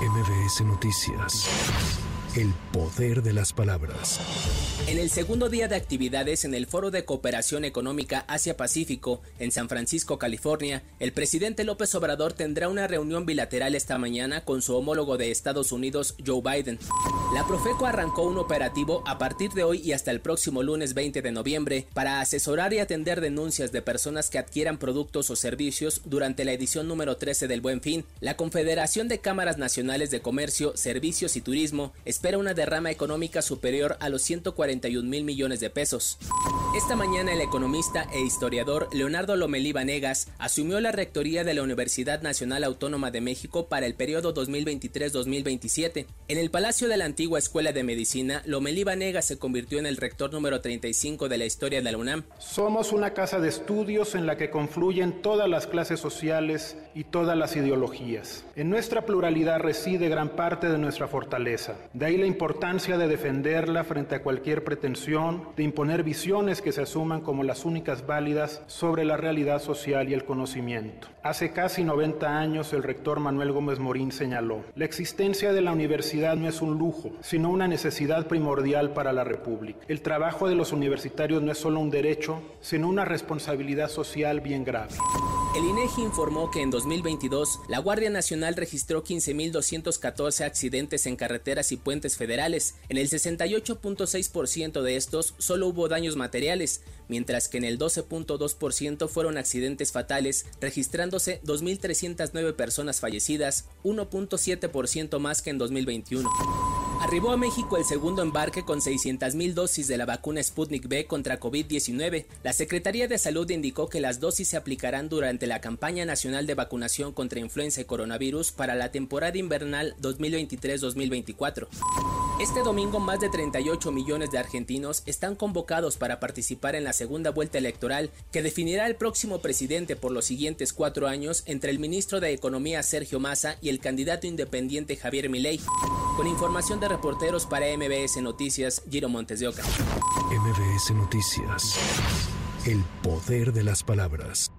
MBS Noticias. El poder de las palabras. En el segundo día de actividades en el Foro de Cooperación Económica Asia-Pacífico en San Francisco, California, el presidente López Obrador tendrá una reunión bilateral esta mañana con su homólogo de Estados Unidos, Joe Biden. La Profeco arrancó un operativo a partir de hoy y hasta el próximo lunes 20 de noviembre para asesorar y atender denuncias de personas que adquieran productos o servicios durante la edición número 13 del Buen Fin. La Confederación de Cámaras Nacionales de Comercio, Servicios y Turismo espera una derrama económica superior a los 141 mil millones de pesos. Esta mañana el economista e historiador Leonardo Lomelí Vanegas asumió la rectoría de la Universidad Nacional Autónoma de México para el periodo 2023-2027. En el Palacio de la antigua Escuela de Medicina, Lomelí Vanegas se convirtió en el rector número 35 de la historia de la UNAM. Somos una casa de estudios en la que confluyen todas las clases sociales y todas las ideologías. En nuestra pluralidad reside gran parte de nuestra fortaleza. De ahí la importancia de defenderla frente a cualquier pretensión, de imponer visiones que se asuman como las únicas válidas sobre la realidad social y el conocimiento. Hace casi 90 años el rector Manuel Gómez Morín señaló, la existencia de la universidad no es un lujo, sino una necesidad primordial para la República. El trabajo de los universitarios no es solo un derecho, sino una responsabilidad social bien grave. El INEGI informó que en 2022 la Guardia Nacional registró 15.214 accidentes en carreteras y puentes federales. En el 68.6% de estos solo hubo daños materiales, mientras que en el 12.2% fueron accidentes fatales, registrándose 2.309 personas fallecidas, 1.7% más que en 2021. Arribó a México el segundo embarque con 600.000 dosis de la vacuna Sputnik B contra COVID-19. La Secretaría de Salud indicó que las dosis se aplicarán durante la campaña nacional de vacunación contra influenza y coronavirus para la temporada invernal 2023-2024. Este domingo más de 38 millones de argentinos están convocados para participar en la segunda vuelta electoral que definirá el próximo presidente por los siguientes cuatro años entre el ministro de Economía Sergio Massa y el candidato independiente Javier Milei. Con información de reporteros para MBS Noticias, Giro Montes de Oca. MBS Noticias. El poder de las palabras.